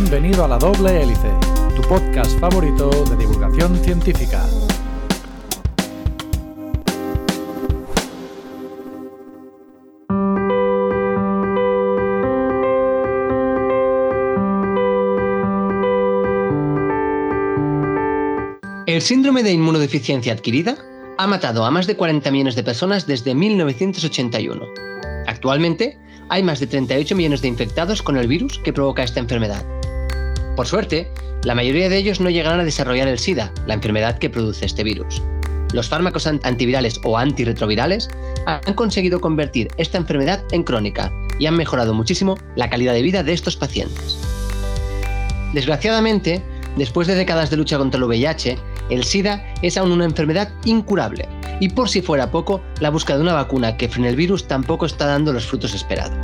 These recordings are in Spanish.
Bienvenido a La Doble Hélice, tu podcast favorito de divulgación científica. El síndrome de inmunodeficiencia adquirida ha matado a más de 40 millones de personas desde 1981. Actualmente, hay más de 38 millones de infectados con el virus que provoca esta enfermedad. Por suerte, la mayoría de ellos no llegarán a desarrollar el SIDA, la enfermedad que produce este virus. Los fármacos antivirales o antirretrovirales han conseguido convertir esta enfermedad en crónica y han mejorado muchísimo la calidad de vida de estos pacientes. Desgraciadamente, después de décadas de lucha contra el VIH, el SIDA es aún una enfermedad incurable y por si fuera poco, la búsqueda de una vacuna que frene el virus tampoco está dando los frutos esperados.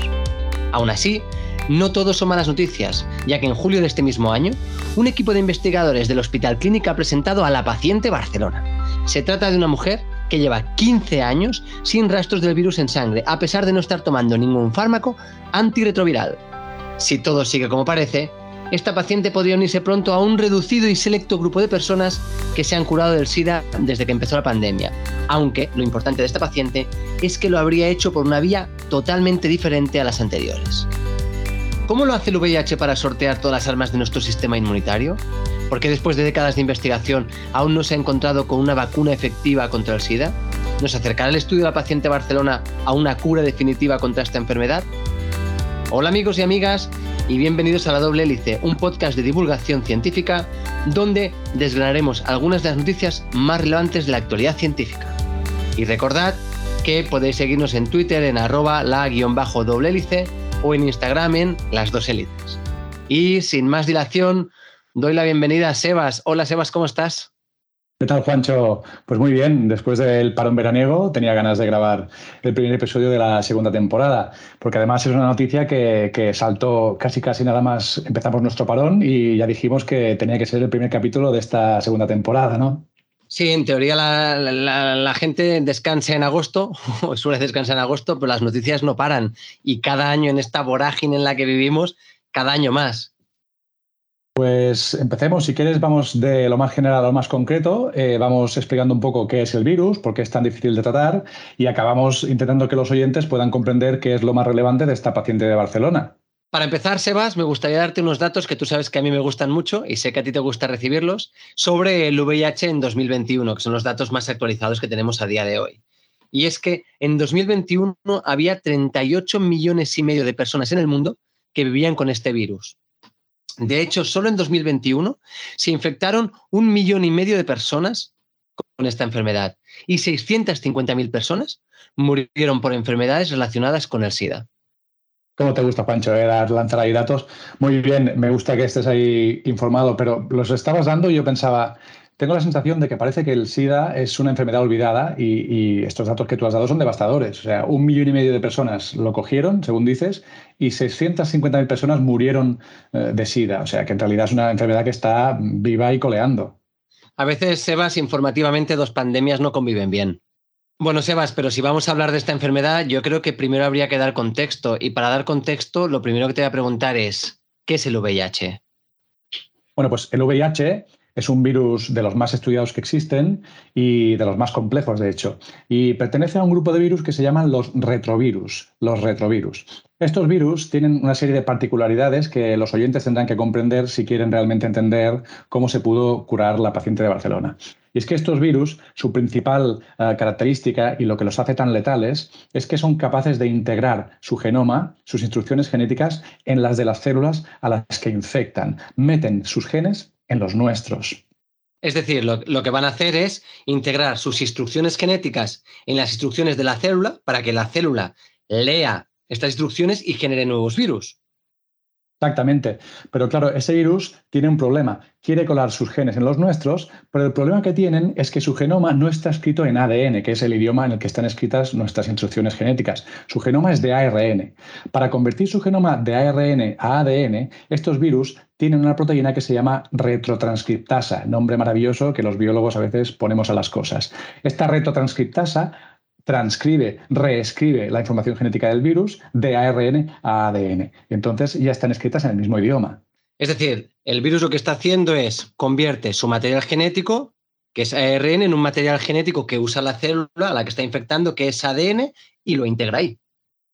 Aún así, no todo son malas noticias, ya que en julio de este mismo año, un equipo de investigadores del Hospital Clínica ha presentado a la paciente Barcelona. Se trata de una mujer que lleva 15 años sin rastros del virus en sangre, a pesar de no estar tomando ningún fármaco antirretroviral. Si todo sigue como parece, esta paciente podría unirse pronto a un reducido y selecto grupo de personas que se han curado del SIDA desde que empezó la pandemia. Aunque lo importante de esta paciente es que lo habría hecho por una vía totalmente diferente a las anteriores. ¿Cómo lo hace el VIH para sortear todas las armas de nuestro sistema inmunitario? ¿Por qué después de décadas de investigación aún no se ha encontrado con una vacuna efectiva contra el SIDA? ¿Nos acercará el estudio de la paciente Barcelona a una cura definitiva contra esta enfermedad? Hola amigos y amigas y bienvenidos a La Doble Hélice, un podcast de divulgación científica donde desgranaremos algunas de las noticias más relevantes de la actualidad científica. Y recordad que podéis seguirnos en Twitter en arroba la-doble hélice o en Instagram en las dos hélices. Y sin más dilación, doy la bienvenida a Sebas. Hola Sebas, ¿cómo estás? ¿Qué tal, Juancho? Pues muy bien, después del parón veraniego tenía ganas de grabar el primer episodio de la segunda temporada, porque además es una noticia que, saltó casi casi nada más empezamos nuestro parón y ya dijimos que tenía que ser el primer capítulo de esta segunda temporada, ¿no? Sí, en teoría la, gente descansa en agosto, o suele descansar en agosto, pero las noticias no paran y cada año en esta vorágine en la que vivimos, cada año más. Pues empecemos, si quieres, vamos de lo más general a lo más concreto, eh, vamos explicando un poco qué es el virus, por qué es tan difícil de tratar y acabamos intentando que los oyentes puedan comprender qué es lo más relevante de esta paciente de Barcelona. Para empezar, Sebas, me gustaría darte unos datos que tú sabes que a mí me gustan mucho y sé que a ti te gusta recibirlos sobre el VIH en 2021, que son los datos más actualizados que tenemos a día de hoy. Y es que en 2021 había 38 millones y medio de personas en el mundo que vivían con este virus. De hecho, solo en 2021 se infectaron un millón y medio de personas con esta enfermedad y 650.000 personas murieron por enfermedades relacionadas con el SIDA. ¿Cómo te gusta, Pancho, eh, lanzar ahí datos? Muy bien, me gusta que estés ahí informado, pero los estabas dando y yo pensaba, tengo la sensación de que parece que el SIDA es una enfermedad olvidada y, estos datos que tú has dado son devastadores. O sea, un millón y medio de personas lo cogieron, según dices, y 650.000 personas murieron eh, de SIDA. O sea, que en realidad es una enfermedad que está viva y coleando. A veces, Sebas, informativamente dos pandemias no conviven bien. Bueno, Sebas, pero si vamos a hablar de esta enfermedad, yo creo que primero habría que dar contexto. Y para dar contexto, lo primero que te voy a preguntar es, ¿qué es el VIH? Bueno, pues el VIH es un virus de los más estudiados que existen y de los más complejos, de hecho. Y pertenece a un grupo de virus que se llaman los retrovirus. Los retrovirus. Estos virus tienen una serie de particularidades que los oyentes tendrán que comprender si quieren realmente entender cómo se pudo curar la paciente de Barcelona. Y es que estos virus, su principal eh, característica y lo que los hace tan letales es que son capaces de integrar su genoma, sus instrucciones genéticas, en las de las células a las que infectan. Meten sus genes en los nuestros. Es decir, lo, que van a hacer es integrar sus instrucciones genéticas en las instrucciones de la célula para que la célula lea estas instrucciones y genere nuevos virus. Exactamente. Pero claro, ese virus tiene un problema. Quiere colar sus genes en los nuestros, pero el problema que tienen es que su genoma no está escrito en ADN, que es el idioma en el que están escritas nuestras instrucciones genéticas. Su genoma es de ARN. Para convertir su genoma de ARN a ADN, estos virus tienen una proteína que se llama retrotranscriptasa, nombre maravilloso que los biólogos a veces ponemos a las cosas. Esta retrotranscriptasa transcribe, reescribe la información genética del virus de ARN a ADN. Entonces ya están escritas en el mismo idioma. Es decir, el virus lo que está haciendo es convierte su material genético, que es ARN, en un material genético que usa la célula a la que está infectando, que es ADN, y lo integra ahí.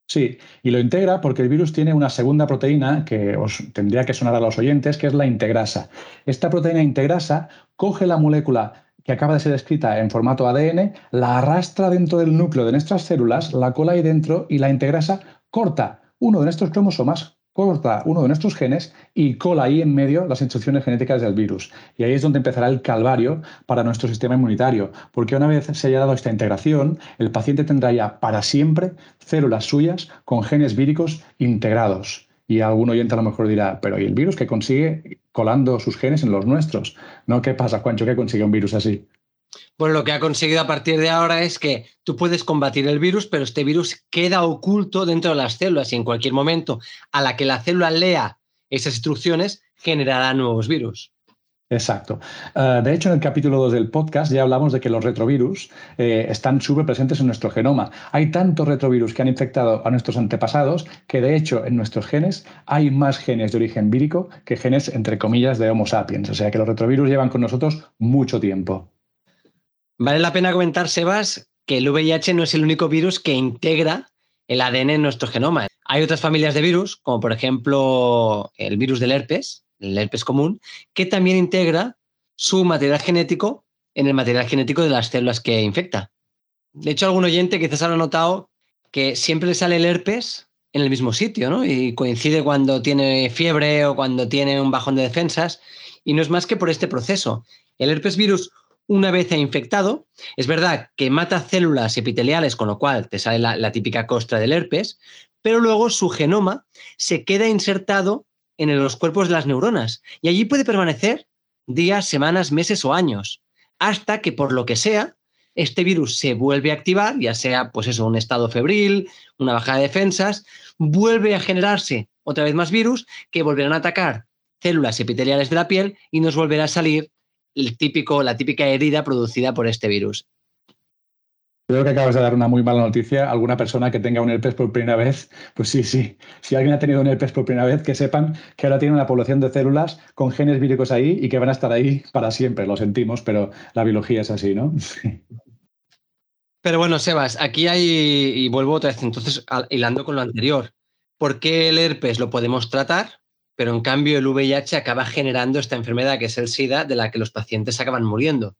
Sí, y lo integra porque el virus tiene una segunda proteína que os tendría que sonar a los oyentes, que es la integrasa. Esta proteína integrasa coge la molécula que acaba de ser escrita en formato ADN, la arrastra dentro del núcleo de nuestras células, la cola ahí dentro y la integrasa corta uno de nuestros cromosomas, corta uno de nuestros genes y cola ahí en medio las instrucciones genéticas del virus. Y ahí es donde empezará el calvario para nuestro sistema inmunitario, porque una vez se haya dado esta integración, el paciente tendrá ya para siempre células suyas con genes víricos integrados. Y algún oyente a lo mejor dirá, pero ¿y el virus que consigue colando sus genes en los nuestros? ¿No? ¿Qué pasa, Juancho, que consigue un virus así? Bueno, lo que ha conseguido a partir de ahora es que tú puedes combatir el virus, pero este virus queda oculto dentro de las células y en cualquier momento a la que la célula lea esas instrucciones generará nuevos virus. Exacto. Eh, de hecho, en el capítulo 2 del podcast ya hablamos de que los retrovirus eh, están súper presentes en nuestro genoma. Hay tantos retrovirus que han infectado a nuestros antepasados que, de hecho, en nuestros genes hay más genes de origen vírico que genes, entre comillas, de Homo sapiens. O sea que los retrovirus llevan con nosotros mucho tiempo. Vale la pena comentar, Sebas, que el VIH no es el único virus que integra el ADN en nuestro genoma. Hay otras familias de virus, como por ejemplo el virus del herpes, el herpes común, que también integra su material genético en el material genético de las células que infecta. De hecho, algún oyente quizás habrá notado que siempre le sale el herpes en el mismo sitio, ¿no? Y coincide cuando tiene fiebre o cuando tiene un bajón de defensas. Y no es más que por este proceso. El herpes virus una vez ha infectado. Es verdad que mata células epiteliales, con lo cual te sale la, típica costra del herpes, pero luego su genoma se queda insertado en los cuerpos de las neuronas y allí puede permanecer días, semanas, meses o años, hasta que por lo que sea, este virus se vuelve a activar, ya sea pues eso, un estado febril, una bajada de defensas, vuelve a generarse otra vez más virus que volverán a atacar células epiteliales de la piel y nos volverá a salir el típico, la típica herida producida por este virus. Creo que acabas de dar una muy mala noticia alguna persona que tenga un herpes por primera vez. Pues sí, sí. Si alguien ha tenido un herpes por primera vez, que sepan que ahora tiene una población de células con genes víricos ahí y que van a estar ahí para siempre. Lo sentimos, pero la biología es así, ¿no? Pero bueno, Sebas, aquí hay, y vuelvo otra vez, entonces, hilando con lo anterior, ¿por qué el herpes lo podemos tratar? pero en cambio el VIH acaba generando esta enfermedad que es el SIDA de la que los pacientes acaban muriendo.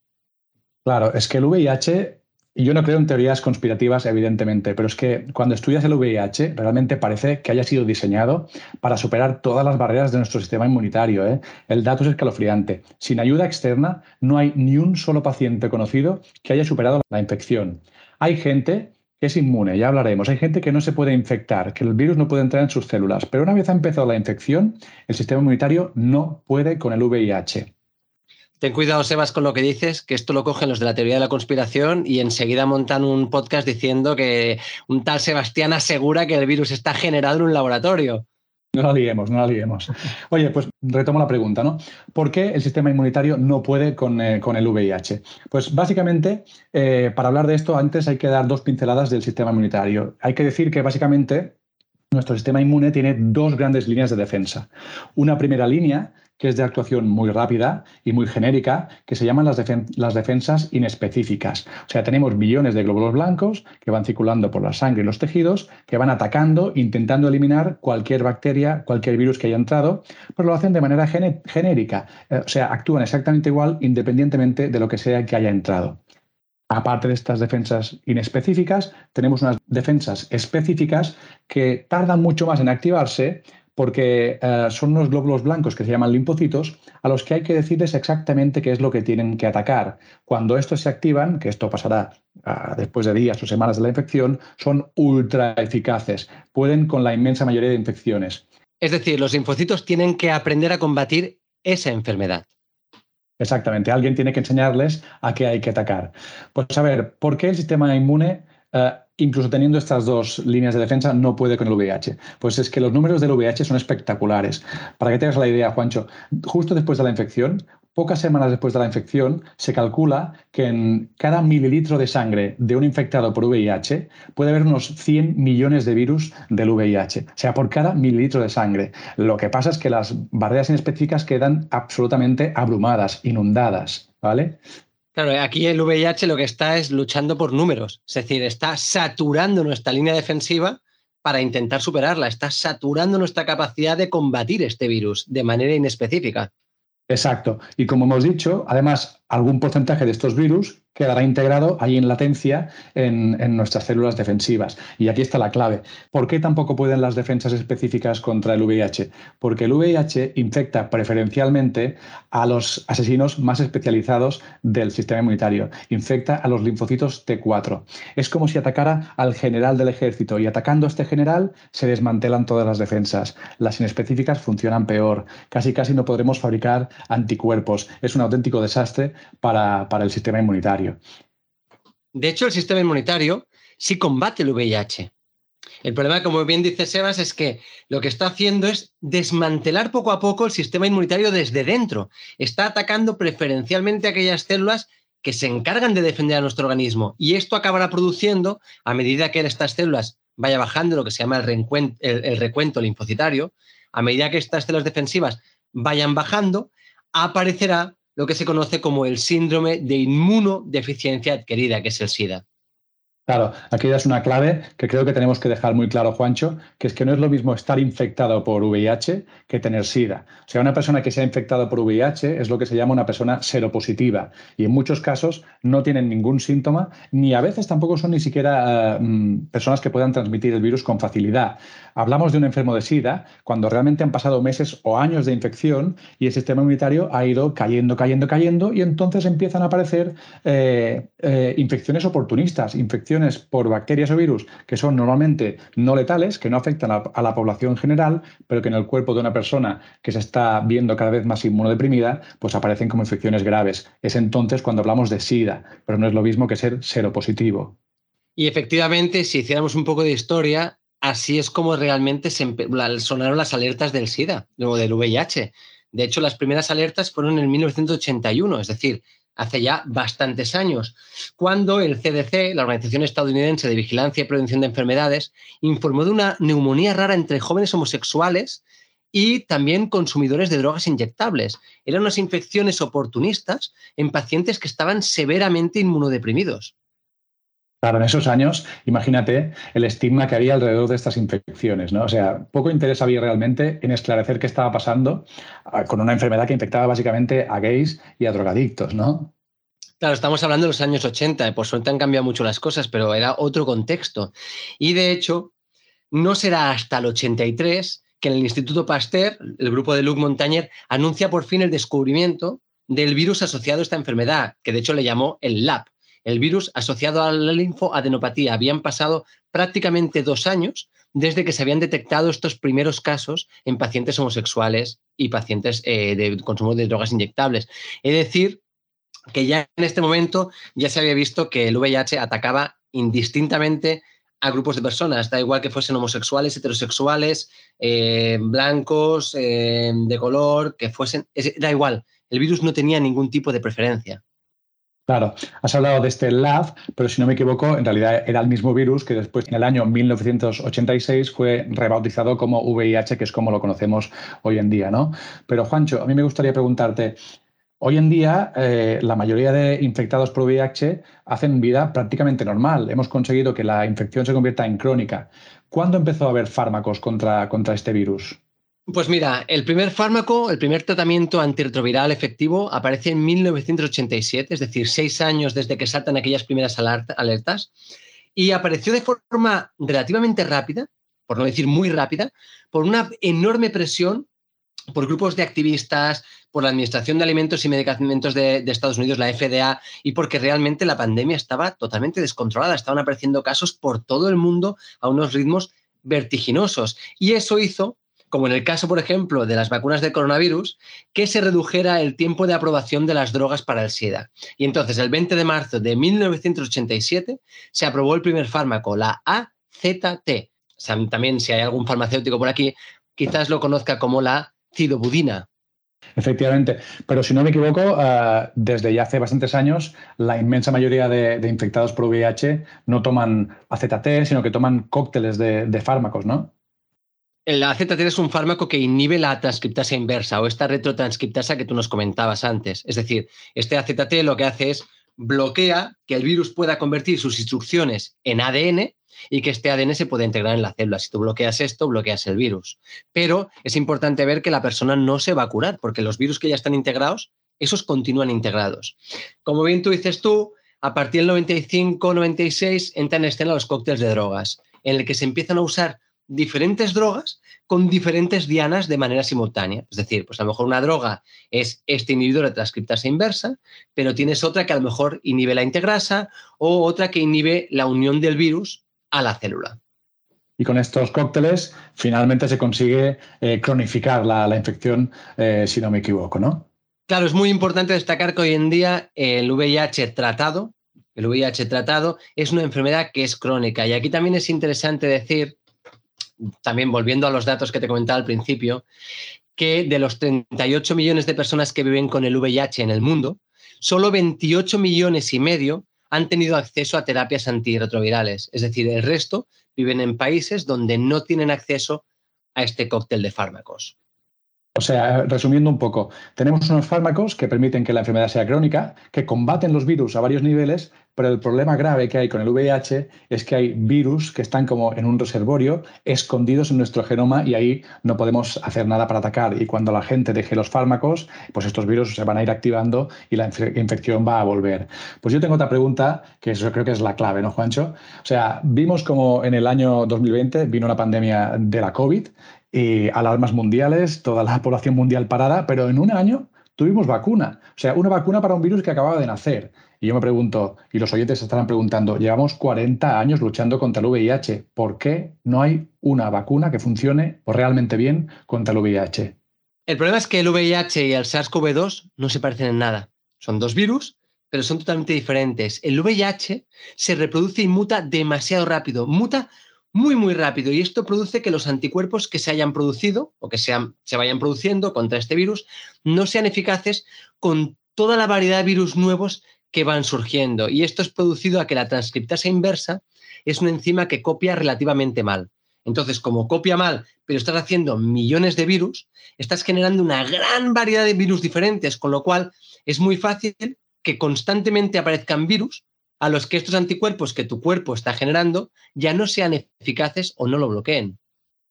Claro, es que el VIH, yo no creo en teorías conspirativas, evidentemente, pero es que cuando estudias el VIH realmente parece que haya sido diseñado para superar todas las barreras de nuestro sistema inmunitario. ¿eh? El dato es escalofriante. Sin ayuda externa, no hay ni un solo paciente conocido que haya superado la infección. Hay gente es inmune, ya hablaremos. Hay gente que no se puede infectar, que el virus no puede entrar en sus células, pero una vez ha empezado la infección, el sistema inmunitario no puede con el VIH. Ten cuidado, Sebas, con lo que dices, que esto lo cogen los de la teoría de la conspiración y enseguida montan un podcast diciendo que un tal Sebastián asegura que el virus está generado en un laboratorio. No la liemos, no la liemos. Oye, pues retomo la pregunta, ¿no? ¿Por qué el sistema inmunitario no puede con, eh, el VIH? Pues básicamente, eh, para hablar de esto, antes hay que dar dos pinceladas del sistema inmunitario. Hay que decir que básicamente nuestro sistema inmune tiene dos grandes líneas de defensa. Una primera línea que es de actuación muy rápida y muy genérica, que se llaman las, defensas inespecíficas. O sea, tenemos millones de glóbulos blancos que van circulando por la sangre y los tejidos, que van atacando, intentando eliminar cualquier bacteria, cualquier virus que haya entrado, pero lo hacen de manera genérica. Eh, o sea, actúan exactamente igual independientemente de lo que sea que haya entrado. Aparte de estas defensas inespecíficas, tenemos unas defensas específicas que tardan mucho más en activarse, porque eh, son unos glóbulos blancos que se llaman linfocitos a los que hay que decirles exactamente qué es lo que tienen que atacar. Cuando estos se activan, que esto pasará ah, después de días o semanas de la infección, son ultra eficaces, pueden con la inmensa mayoría de infecciones. Es decir, los linfocitos tienen que aprender a combatir esa enfermedad. Exactamente, alguien tiene que enseñarles a qué hay que atacar. Pues a ver, ¿por qué el sistema inmune eh, incluso teniendo estas dos líneas de defensa, no puede con el VIH. Pues es que los números del VIH son espectaculares. Para que te hagas la idea, Juancho, justo después de la infección, pocas semanas después de la infección, se calcula que en cada mililitro de sangre de un infectado por VIH puede haber unos 100 millones de virus del VIH, o sea, por cada mililitro de sangre. Lo que pasa es que las barreras inespecíficas quedan absolutamente abrumadas, inundadas, ¿vale? Claro, aquí el VIH lo que está es luchando por números, es decir, está saturando nuestra línea defensiva para intentar superarla, está saturando nuestra capacidad de combatir este virus de manera inespecífica. Exacto. Y como hemos dicho, además, algún porcentaje de estos virus quedará integrado ahí en latencia en, nuestras células defensivas. Y aquí está la clave. ¿Por qué tampoco pueden las defensas específicas contra el VIH? Porque el VIH infecta preferencialmente a los asesinos más especializados del sistema inmunitario. Infecta a los linfocitos T4. Es como si atacara al general del ejército y atacando a este general se desmantelan todas las defensas. Las inespecíficas funcionan peor. Casi casi no podremos fabricar anticuerpos. Es un auténtico desastre para el sistema inmunitario. De hecho, el sistema inmunitario sí combate el VIH. El problema, como bien dice Sebas, es que lo que está haciendo es desmantelar poco a poco el sistema inmunitario desde dentro. Está atacando preferencialmente aquellas células que se encargan de defender a nuestro organismo. Y esto acabará produciendo, a medida que estas células vaya bajando lo que se llama el, el recuento linfocitario, a medida que estas células defensivas vayan bajando, aparecerá lo que se conoce como el síndrome de inmunodeficiencia adquirida, que es el SIDA. Claro, aquí es una clave que creo que tenemos que dejar muy claro, Juancho, que es que no es lo mismo estar infectado por VIH que tener SIDA. O sea, una persona que se ha infectado por VIH es lo que se llama una persona seropositiva y en muchos casos no tienen ningún síntoma ni a veces tampoco son ni siquiera eh, personas que puedan transmitir el virus con facilidad. Hablamos de un enfermo de SIDA cuando realmente han pasado meses o años de infección y el sistema inmunitario ha ido cayendo, cayendo, cayendo y entonces empiezan a aparecer eh, eh, infecciones oportunistas, infecciones por bacterias o virus que son normalmente no letales, que no afectan a, la población general, pero que en el cuerpo de una persona que se está viendo cada vez más inmunodeprimida, pues aparecen como infecciones graves. Es entonces cuando hablamos de SIDA, pero no es lo mismo que ser seropositivo. Y efectivamente, si hiciéramos un poco de historia, así es como realmente se sonaron las alertas del SIDA, o del VIH. De hecho, las primeras alertas fueron en 1981, es decir, hace ya bastantes años, cuando el CDC, la Organización Estadounidense de Vigilancia y Prevención de Enfermedades, informó de una neumonía rara entre jóvenes homosexuales y también consumidores de drogas inyectables. Eran unas infecciones oportunistas en pacientes que estaban severamente inmunodeprimidos. Claro, en esos años, imagínate el estigma que había alrededor de estas infecciones, ¿no? O sea, poco interés había realmente en esclarecer qué estaba pasando ah, con una enfermedad que infectaba básicamente a gays y a drogadictos, ¿no? Claro, estamos hablando de los años 80, por suerte han cambiado mucho las cosas, pero era otro contexto. Y de hecho, no será hasta el 83 que en el Instituto Pasteur, el grupo de Luc Montagnier, anuncia por fin el descubrimiento del virus asociado a esta enfermedad, que de hecho le llamó el LAP, el virus asociado a la linfoadenopatía. Habían pasado prácticamente dos años desde que se habían detectado estos primeros casos en pacientes homosexuales y pacientes eh, de consumo de drogas inyectables. Es decir, que ya en este momento ya se había visto que el VIH atacaba indistintamente a grupos de personas, da igual que fuesen homosexuales, heterosexuales, eh, blancos, eh, de color, que fuesen, da igual, el virus no tenía ningún tipo de preferencia. Claro, has hablado de este LAV, pero si no me equivoco, en realidad era el mismo virus que después, en el año 1986, fue rebautizado como VIH, que es como lo conocemos hoy en día, ¿no? Pero Juancho, a mí me gustaría preguntarte, Hoy en día, eh, la mayoría de infectados por VIH hacen vida prácticamente normal. Hemos conseguido que la infección se convierta en crónica. ¿Cuándo empezó a haber fármacos contra, contra este virus? Pues mira, el primer fármaco, el primer tratamiento antirretroviral efectivo aparece en 1987, es decir, seis años desde que saltan aquellas primeras alertas, y apareció de forma relativamente rápida, por no decir muy rápida, por una enorme presión por grupos de activistas, por la Administración de Alimentos y Medicamentos de, de, Estados Unidos, la FDA, y porque realmente la pandemia estaba totalmente descontrolada. Estaban apareciendo casos por todo el mundo a unos ritmos vertiginosos. Y eso hizo como en el caso, por ejemplo, de las vacunas de coronavirus, que se redujera el tiempo de aprobación de las drogas para el SIDA. Y entonces, el 20 de marzo de 1987, se aprobó el primer fármaco, la AZT. también, si hay algún farmacéutico por aquí, quizás lo conozca como la cidobudina. Efectivamente, pero si no me equivoco, eh, desde ya hace bastantes años, la inmensa mayoría de, infectados por VIH no toman AZT, sino que toman cócteles de, fármacos, ¿no? El AZT es un fármaco que inhibe la transcriptasa inversa o esta retrotranscriptasa que tú nos comentabas antes. Es decir, este AZT lo que hace es bloquea que el virus pueda convertir sus instrucciones en ADN y que este ADN se pueda integrar en la célula. Si tú bloqueas esto, bloqueas el virus. Pero es importante ver que la persona no se va a curar, porque los virus que ya están integrados, esos continúan integrados. Como bien tú dices tú, a partir del 95-96 entran en escena los cócteles de drogas, en el que se empiezan a usar diferentes drogas con diferentes dianas de manera simultánea. Es decir, pues a lo mejor una droga es este inhibidor de transcriptasa inversa, pero tienes otra que a lo mejor inhibe la integrasa o otra que inhibe la unión del virus a la célula. Y con estos cócteles finalmente se consigue eh, cronificar la, infección, eh, si no me equivoco, ¿no? Claro, es muy importante destacar que hoy en día el VIH tratado, el VIH tratado es una enfermedad que es crónica. Y aquí también es interesante decir, también volviendo a los datos que te comentaba al principio, que de los 38 millones de personas que viven con el VIH en el mundo, solo 28 millones y medio han tenido acceso a terapias antirretrovirales. Es decir, el resto viven en países donde no tienen acceso a este cóctel de fármacos. O sea, resumiendo un poco, tenemos unos fármacos que permiten que la enfermedad sea crónica, que combaten los virus a varios niveles, pero el problema grave que hay con el VIH es que hay virus que están como en un reservorio, escondidos en nuestro genoma y ahí no podemos hacer nada para atacar. Y cuando la gente deje los fármacos, pues estos virus se van a ir activando y la infección va a volver. Pues yo tengo otra pregunta, que eso creo que es la clave, ¿no, Juancho? O sea, vimos como en el año 2020 vino la pandemia de la COVID y alarmas mundiales, toda la población mundial parada, pero en un año tuvimos vacuna. O sea, una vacuna para un virus que acababa de nacer. Y yo me pregunto, y los oyentes estarán preguntando, llevamos 40 años luchando contra el VIH. ¿Por qué no hay una vacuna que funcione realmente bien contra el VIH? El problema es que el VIH y el SARS-CoV-2 no se parecen en nada. Son dos virus, pero son totalmente diferentes. El VIH se reproduce y muta demasiado rápido. Muta muy, muy rápido y esto produce que los anticuerpos que se hayan producido o que sean, se vayan produciendo contra este virus no sean eficaces con toda la variedad de virus nuevos que van surgiendo. Y esto es producido a que la transcriptasa inversa es una enzima que copia relativamente mal. Entonces, como copia mal, pero estás haciendo millones de virus, estás generando una gran variedad de virus diferentes, con lo cual es muy fácil que constantemente aparezcan virus a los que estos anticuerpos que tu cuerpo está generando ya no sean eficaces o no lo bloqueen.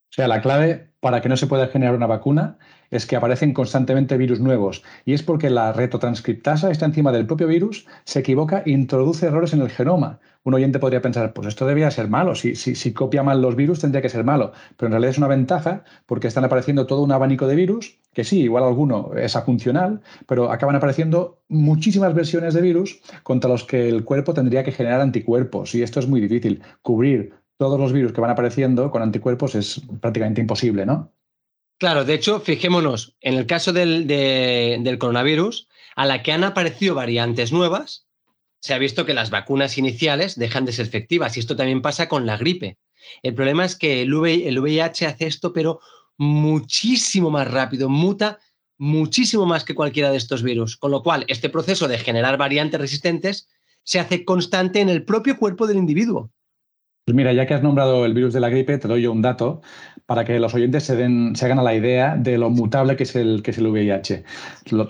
O sea, la clave para que no se pueda generar una vacuna es que aparecen constantemente virus nuevos. Y es porque la retrotranscriptasa, está encima del propio virus, se equivoca e introduce errores en el genoma. Un oyente podría pensar, pues esto debería ser malo. Si, si, copia mal los virus, tendría que ser malo. Pero en realidad es una ventaja porque están apareciendo todo un abanico de virus, que sí, igual alguno es funcional, pero acaban apareciendo muchísimas versiones de virus contra los que el cuerpo tendría que generar anticuerpos. Y esto es muy difícil. Cubrir todos los virus que van apareciendo con anticuerpos es prácticamente imposible, ¿no? Claro, de hecho, fijémonos, en el caso del, del, coronavirus, a la que han aparecido variantes nuevas, se ha visto que las vacunas iniciales dejan de ser efectivas y esto también pasa con la gripe. El problema es que el, VIH hace esto, pero muchísimo más rápido, muta muchísimo más que cualquiera de estos virus, con lo cual este proceso de generar variantes resistentes se hace constante en el propio cuerpo del individuo. Pues mira, ya que has nombrado el virus de la gripe, te doy yo un dato para que los oyentes se, den, se hagan a la idea de lo mutable que es el, que es el VIH.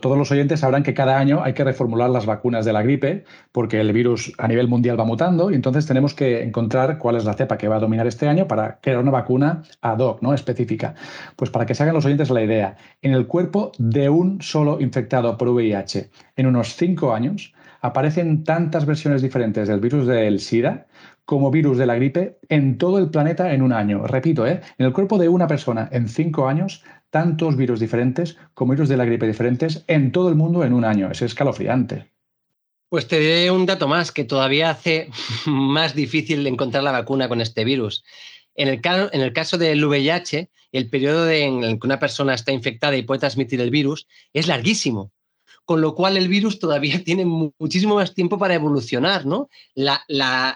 todos los oyentes sabrán que cada año hay que reformular las vacunas de la gripe porque el virus a nivel mundial va mutando y entonces tenemos que encontrar cuál es la cepa que va a dominar este año para crear una vacuna ad hoc, ¿no? específica. Pues para que se hagan los oyentes a la idea, en el cuerpo de un solo infectado por VIH, en unos cinco años, aparecen tantas versiones diferentes del virus del SIDA como virus de la gripe en todo el planeta en un año. Repito, ¿eh? en el cuerpo de una persona en cinco años, tantos virus diferentes como virus de la gripe diferentes en todo el mundo en un año. Es escalofriante. Pues te diré un dato más que todavía hace más difícil encontrar la vacuna con este virus. En el, en el caso del VIH, el periodo en el que una persona está infectada y puede transmitir el virus es larguísimo con lo cual el virus todavía tiene muchísimo más tiempo para evolucionar, ¿no?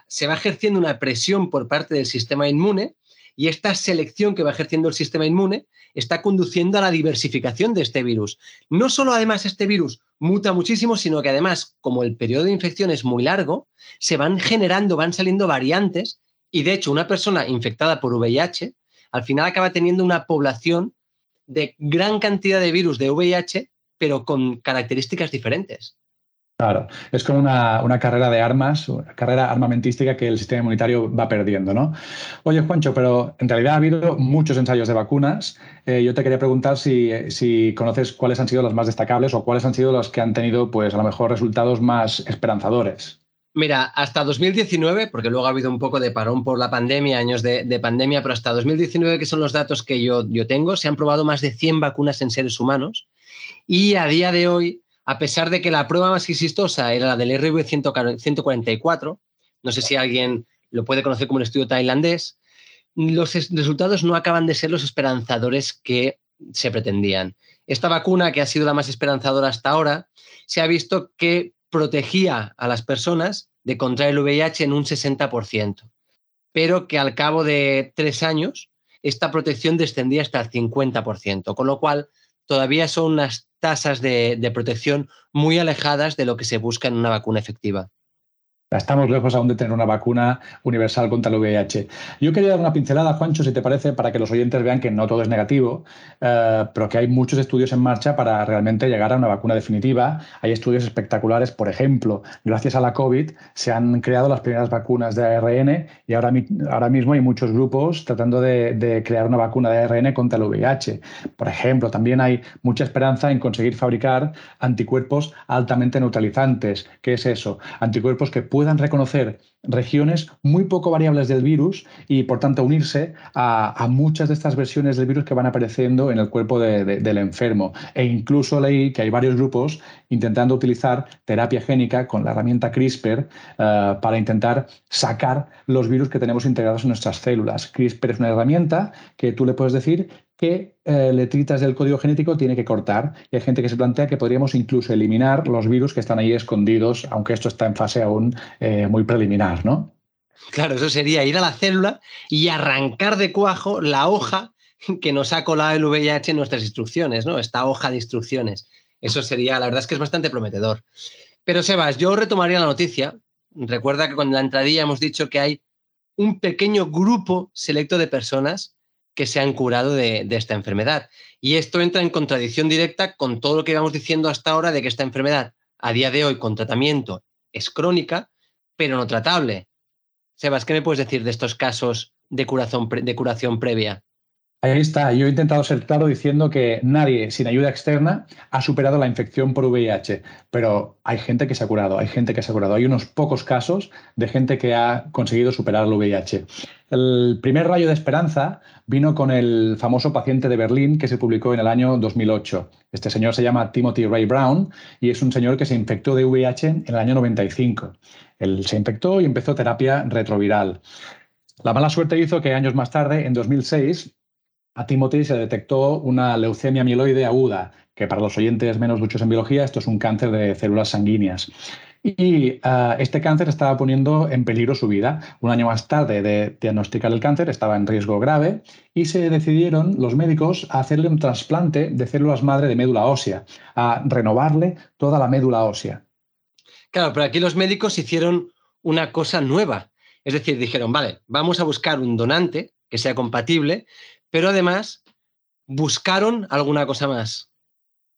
Se va ejerciendo una presión por parte del sistema inmune Y esta selección que va ejerciendo el sistema inmune está conduciendo a la diversificación de este virus. No solo además este virus muta muchísimo, sino que además, como el periodo de infección es muy largo, se van generando, van saliendo variantes y de hecho una persona infectada por VIH al final acaba teniendo una población de gran cantidad de virus de VIH, pero con características diferentes. Claro, es como una, carrera de armas, una carrera armamentística que el sistema inmunitario va perdiendo, ¿no? Oye, Juancho, pero en realidad ha habido muchos ensayos de vacunas. Eh, yo te quería preguntar si, si, conoces cuáles han sido los más destacables o cuáles han sido los que han tenido, pues, a lo mejor resultados más esperanzadores. Mira, hasta 2019, porque luego ha habido un poco de parón por la pandemia, años de, de, pandemia, pero hasta 2019, que son los datos que yo, yo tengo, se han probado más de 100 vacunas en seres humanos y a día de hoy a pesar de que la prueba más exitosa era la del RV 144, no sé si alguien lo puede conocer como un estudio tailandés, los resultados no acaban de ser los esperanzadores que se pretendían. Esta vacuna, que ha sido la más esperanzadora hasta ahora, se ha visto que protegía a las personas de contraer el VIH en un 60%, pero que al cabo de tres años esta protección descendía hasta el 50%, con lo cual todavía son unas tasas de, de protección muy alejadas de lo que se busca en una vacuna efectiva. Estamos lejos aún de tener una vacuna universal contra el VIH. Yo quería dar una pincelada, Juancho, si te parece, para que los oyentes vean que no todo es negativo, eh, pero que hay muchos estudios en marcha para realmente llegar a una vacuna definitiva. Hay estudios espectaculares, por ejemplo, gracias a la COVID se han creado las primeras vacunas de ARN y ahora, ahora mismo hay muchos grupos tratando de, de crear una vacuna de ARN contra el VIH. Por ejemplo, también hay mucha esperanza en conseguir fabricar anticuerpos altamente neutralizantes. ¿Qué es eso? Anticuerpos que pueden puedan reconocer regiones muy poco variables del virus y, por tanto, unirse a, muchas de estas versiones del virus que van apareciendo en el cuerpo del enfermo. E incluso leí que hay varios grupos intentando utilizar terapia génica con la herramienta CRISPR eh, para intentar sacar los virus que tenemos integrados en nuestras células. CRISPR es una herramienta que tú le puedes decir qué eh, letritas del código genético tiene que cortar. Y hay gente que se plantea que podríamos incluso eliminar los virus que están ahí escondidos, aunque esto está en fase aún eh, muy preliminar, ¿no? Claro, eso sería ir a la célula y arrancar de cuajo la hoja que nos ha colado el VIH en nuestras instrucciones, ¿no? Esta hoja de instrucciones. Eso sería, la verdad es que es bastante prometedor. Pero Sebas, yo retomaría la noticia. Recuerda que con la entradilla hemos dicho que hay un pequeño grupo selecto de personas que se han curado de, esta enfermedad. Y esto entra en contradicción directa con todo lo que íbamos diciendo hasta ahora de que esta enfermedad, a día de hoy, con tratamiento, es crónica, pero no tratable. Sebas, ¿qué me puedes decir de estos casos de curación, de curación previa? Ahí está. Yo he intentado ser claro diciendo que nadie sin ayuda externa ha superado la infección por VIH, pero hay gente que se ha curado, hay gente que se ha curado. Hay unos pocos casos de gente que ha conseguido superar el VIH. El primer rayo de esperanza vino con el famoso paciente de Berlín que se publicó en el año 2008. Este señor se llama Timothy Ray Brown y es un señor que se infectó de VIH en el año 95. Él se infectó y empezó terapia retroviral. La mala suerte hizo que años más tarde, en 2006, a Timothy se detectó una leucemia mieloide aguda, que para los oyentes menos muchos en biología, esto es un cáncer de células sanguíneas. Y uh, este cáncer estaba poniendo en peligro su vida. Un año más tarde de diagnosticar el cáncer, estaba en riesgo grave y se decidieron los médicos a hacerle un trasplante de células madre de médula ósea, a renovarle toda la médula ósea. Claro, pero aquí los médicos hicieron una cosa nueva. Es decir, dijeron, vale, vamos a buscar un donante que sea compatible, pero además buscaron alguna cosa más.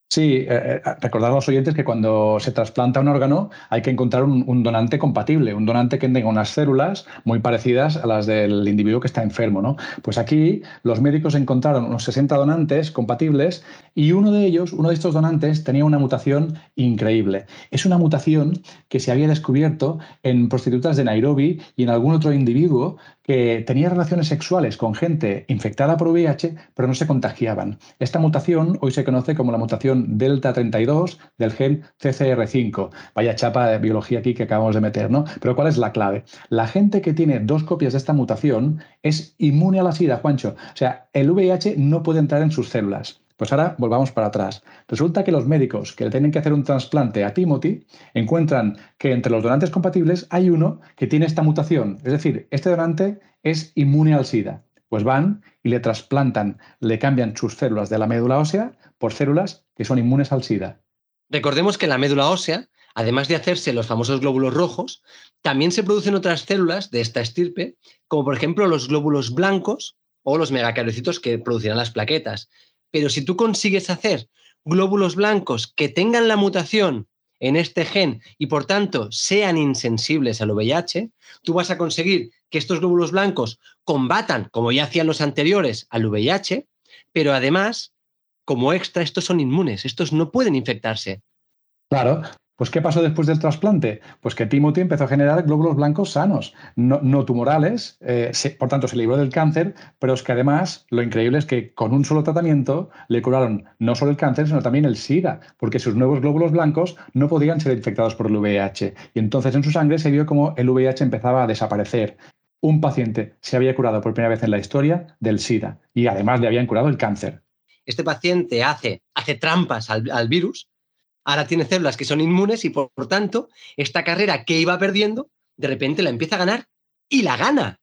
Sí, eh, eh, recordar a los oyentes que cuando se trasplanta un órgano hay que encontrar un, donante compatible, un donante que tenga unas células muy parecidas a las del individuo que está enfermo. ¿no? Pues aquí los médicos encontraron unos 60 donantes compatibles y uno de ellos, uno de estos donantes, tenía una mutación increíble. Es una mutación que se había descubierto en prostitutas de Nairobi y en algún otro individuo que tenía relaciones sexuales con gente infectada por VIH, pero no se contagiaban. Esta mutación hoy se conoce como la mutación delta 32 del gen CCR5. Vaya chapa de biología aquí que acabamos de meter, ¿no? Pero ¿cuál es la clave? La gente que tiene dos copias de esta mutación es inmune a la SIDA, Juancho. O sea, el VIH no puede entrar en sus células. Pues ahora volvamos para atrás. Resulta que los médicos que le tienen que hacer un trasplante a Timothy encuentran que entre los donantes compatibles hay uno que tiene esta mutación. Es decir, este donante es inmune al SIDA. Pues van y le trasplantan, le cambian sus células de la médula ósea por células que son inmunes al SIDA. Recordemos que en la médula ósea, además de hacerse los famosos glóbulos rojos, también se producen otras células de esta estirpe, como por ejemplo los glóbulos blancos o los megacariocitos que producirán las plaquetas. Pero si tú consigues hacer glóbulos blancos que tengan la mutación en este gen y por tanto sean insensibles al VIH, tú vas a conseguir que estos glóbulos blancos combatan, como ya hacían los anteriores, al VIH, pero además, como extra, estos son inmunes, estos no pueden infectarse. Claro, pues ¿qué pasó después del trasplante? Pues que Timothy empezó a generar glóbulos blancos sanos, no, tumorales, eh, por tanto se libró del cáncer, pero es que además lo increíble es que con un solo tratamiento le curaron no solo el cáncer, sino también el SIDA, porque sus nuevos glóbulos blancos no podían ser infectados por el VIH. Y entonces en su sangre se vio como el VIH empezaba a desaparecer. Un paciente se había curado por primera vez en la historia del SIDA y además le habían curado el cáncer. Este paciente hace, trampas al virus ahora tiene células que son inmunes y por, tanto, esta carrera que iba perdiendo, de repente la empieza a ganar y la gana.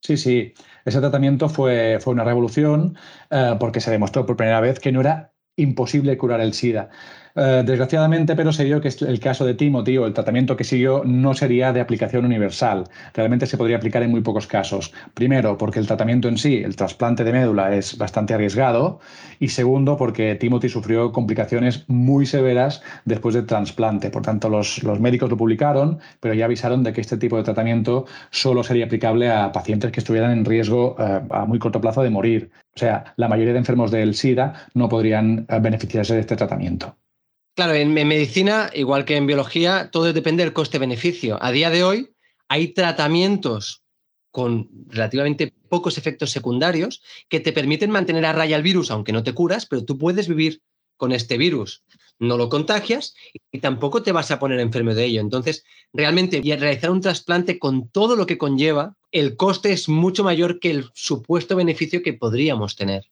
Sí, sí, ese tratamiento fue, fue una revolución eh, porque se demostró por primera vez que no era imposible curar el SIDA. Eh, desgraciadamente, pero se vio que el caso de Timothy o el tratamiento que siguió no sería de aplicación universal. Realmente se podría aplicar en muy pocos casos. Primero, porque el tratamiento en sí, el trasplante de médula, es bastante arriesgado. Y segundo, porque Timothy sufrió complicaciones muy severas después del trasplante. Por tanto, los, médicos lo publicaron, pero ya avisaron de que este tipo de tratamiento solo sería aplicable a pacientes que estuvieran en riesgo eh, a muy corto plazo de morir. O sea, la mayoría de enfermos del SIDA no podrían eh, beneficiarse de este tratamiento. Claro, en, medicina, igual que en biología, todo depende del coste-beneficio. A día de hoy hay tratamientos con relativamente pocos efectos secundarios que te permiten mantener a raya el virus, aunque no te curas, pero tú puedes vivir con este virus. No lo contagias y tampoco te vas a poner enfermo de ello. Entonces, realmente realizar un trasplante con todo lo que conlleva, el coste es mucho mayor que el supuesto beneficio que podríamos tener.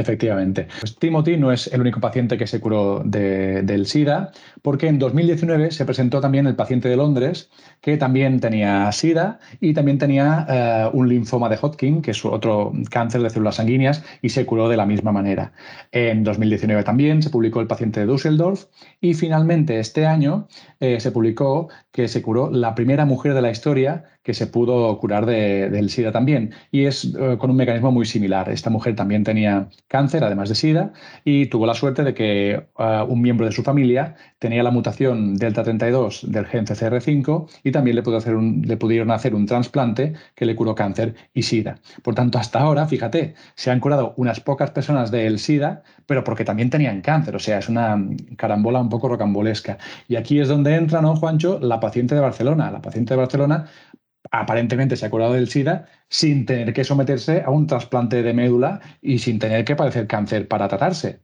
Efectivamente. Pues Timothy no es el único paciente que se curó del SIDA, porque en 2019 se presentó también el paciente de Londres, que también tenía SIDA y también tenía eh, un linfoma de Hodgkin, que es otro cáncer de células sanguíneas, y se curó de la misma manera. En 2019 también se publicó el paciente de Düsseldorf y finalmente este año eh, se publicó que se curó la primera mujer de la historia que se pudo curar del SIDA también. Y es eh, con un mecanismo muy similar. Esta mujer también tenía cáncer, además de SIDA, y tuvo la suerte de que un miembro de su familia la mutación delta 32 del gen CCR5 y también le, pudo hacer le pudieron hacer un trasplante que le curó cáncer y SIDA. Por tanto, hasta ahora, fíjate, se han curado unas pocas personas del SIDA, pero porque también tenían cáncer. O sea, es una carambola un poco rocambolesca. Y aquí es donde entra, ¿no, Juancho? La paciente de Barcelona. La paciente de Barcelona aparentemente se ha curado del SIDA sin tener que someterse a un trasplante de médula y sin tener que padecer cáncer para tratarse.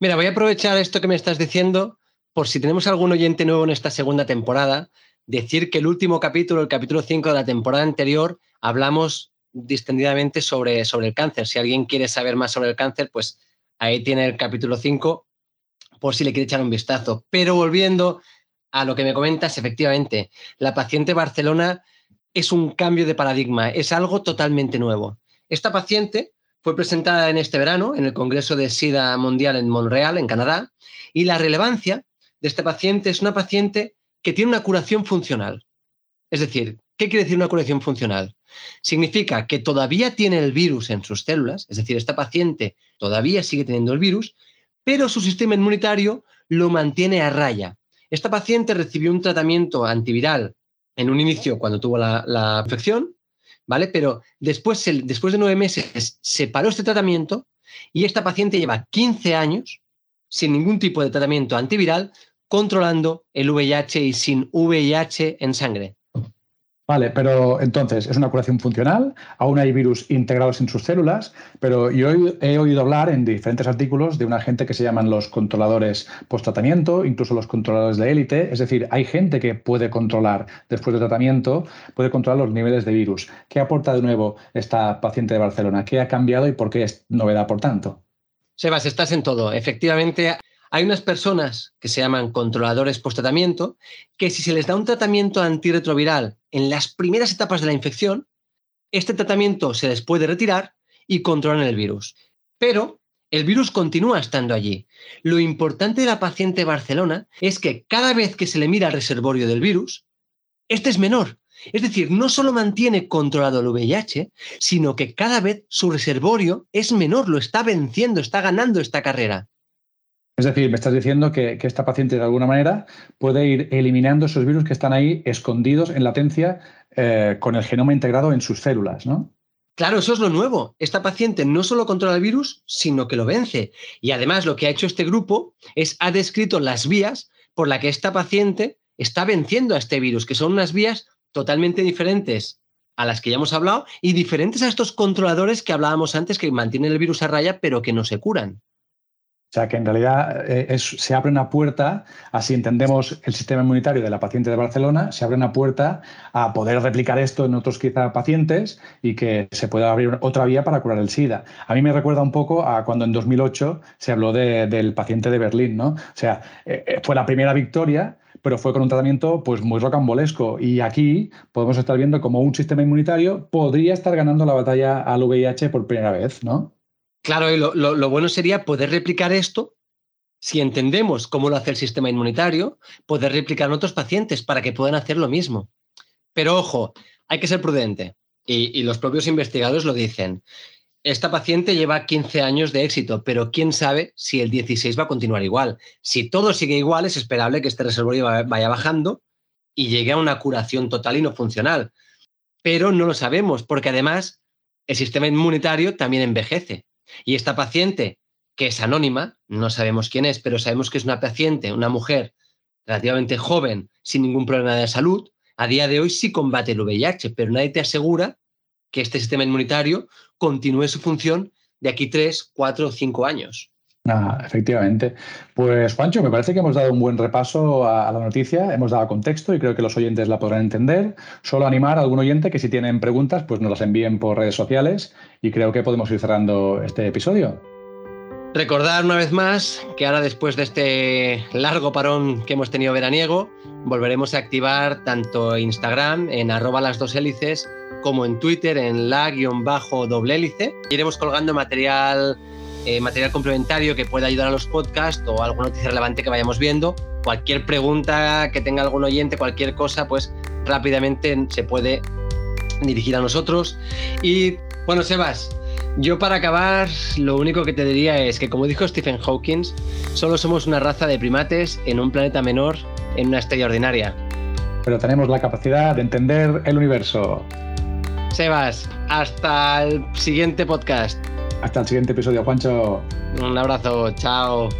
Mira, voy a aprovechar esto que me estás diciendo por si tenemos algún oyente nuevo en esta segunda temporada, decir que el último capítulo, el capítulo 5 de la temporada anterior, hablamos distendidamente sobre, sobre el cáncer. Si alguien quiere saber más sobre el cáncer, pues ahí tiene el capítulo 5 por si le quiere echar un vistazo. Pero volviendo a lo que me comentas, efectivamente, la paciente Barcelona es un cambio de paradigma, es algo totalmente nuevo. Esta paciente fue presentada en este verano en el Congreso de SIDA Mundial en Montreal, en Canadá, y la relevancia de esta paciente es una paciente que tiene una curación funcional. Es decir, ¿qué quiere decir una curación funcional? Significa que todavía tiene el virus en sus células, es decir, esta paciente todavía sigue teniendo el virus, pero su sistema inmunitario lo mantiene a raya. Esta paciente recibió un tratamiento antiviral en un inicio cuando tuvo la, infección, ¿vale? Pero después, después de nueve meses se paró este tratamiento y esta paciente lleva 15 años sin ningún tipo de tratamiento antiviral controlando el VIH y sin VIH en sangre. Vale, pero entonces es una curación funcional, aún hay virus integrados en sus células, pero yo he oído hablar en diferentes artículos de una gente que se llaman los controladores post-tratamiento, incluso los controladores de élite, es decir, hay gente que puede controlar después de tratamiento, puede controlar los niveles de virus. ¿Qué aporta de nuevo esta paciente de Barcelona? ¿Qué ha cambiado y por qué es novedad por tanto? Sebas, estás en todo. Efectivamente, hay unas personas que se llaman controladores post-tratamiento que si se les da un tratamiento antirretroviral en las primeras etapas de la infección, este tratamiento se les puede retirar y controlan el virus. Pero el virus continúa estando allí. Lo importante de la paciente Barcelona es que cada vez que se le mira el reservorio del virus, este es menor. Es decir, no solo mantiene controlado el VIH, sino que cada vez su reservorio es menor, lo está venciendo, está ganando esta carrera. Es decir, me estás diciendo que, esta paciente de alguna manera puede ir eliminando esos virus que están ahí escondidos en latencia eh, con el genoma integrado en sus células, ¿no? Claro, eso es lo nuevo. Esta paciente no solo controla el virus, sino que lo vence. Y además lo que ha hecho este grupo es ha descrito las vías por las que esta paciente está venciendo a este virus, que son unas vías totalmente diferentes a las que ya hemos hablado y diferentes a estos controladores que hablábamos antes que mantienen el virus a raya pero que no se curan. O sea, que en realidad eh, se abre una puerta, así entendemos el sistema inmunitario de la paciente de Barcelona, se abre una puerta a poder replicar esto en otros quizá pacientes y que se pueda abrir otra vía para curar el SIDA. A mí me recuerda un poco a cuando en 2008 se habló del paciente de Berlín, ¿no? O sea, eh, eh, fue la primera victoria, pero fue con un tratamiento pues muy rocambolesco. Y aquí podemos estar viendo cómo un sistema inmunitario podría estar ganando la batalla al VIH por primera vez, ¿no? Claro, y lo, bueno sería poder replicar esto si entendemos cómo lo hace el sistema inmunitario, poder replicar en otros pacientes para que puedan hacer lo mismo. Pero ojo, hay que ser prudente. Y, y, los propios investigadores lo dicen. Esta paciente lleva 15 años de éxito, pero quién sabe si el 16 va a continuar igual. Si todo sigue igual, es esperable que este reservorio vaya bajando y llegue a una curación total y no funcional. Pero no lo sabemos, porque además el sistema inmunitario también envejece. Y esta paciente, que es anónima, no sabemos quién es, pero sabemos que es una paciente, una mujer relativamente joven, sin ningún problema de salud, a día de hoy sí combate el VIH, pero nadie te asegura que este sistema inmunitario continúe su función de aquí tres, cuatro o cinco años. Ah, efectivamente. Pues Juancho, me parece que hemos dado un buen repaso a, la noticia, hemos dado contexto y creo que los oyentes la podrán entender. Solo animar a algún oyente que si tienen preguntas, pues nos las envíen por redes sociales y creo que podemos ir cerrando este episodio. Recordar una vez más que ahora después de este largo parón que hemos tenido veraniego, volveremos a activar tanto Instagram en arroba las dos hélices como en Twitter en la-doble hélice. Iremos colgando material eh, material complementario que pueda ayudar a los podcasts o alguna noticia relevante que vayamos viendo. Cualquier pregunta que tenga algún oyente, cualquier cosa, pues rápidamente se puede dirigir a nosotros. Y bueno, Sebas, yo para acabar, lo único que te diría es que, como dijo Stephen Hawking, solo somos una raza de primates en un planeta menor, en una estrella ordinaria. Pero tenemos la capacidad de entender el universo. Sebas, hasta el siguiente podcast. Hasta el siguiente episodio, Juancho. Un abrazo, chao.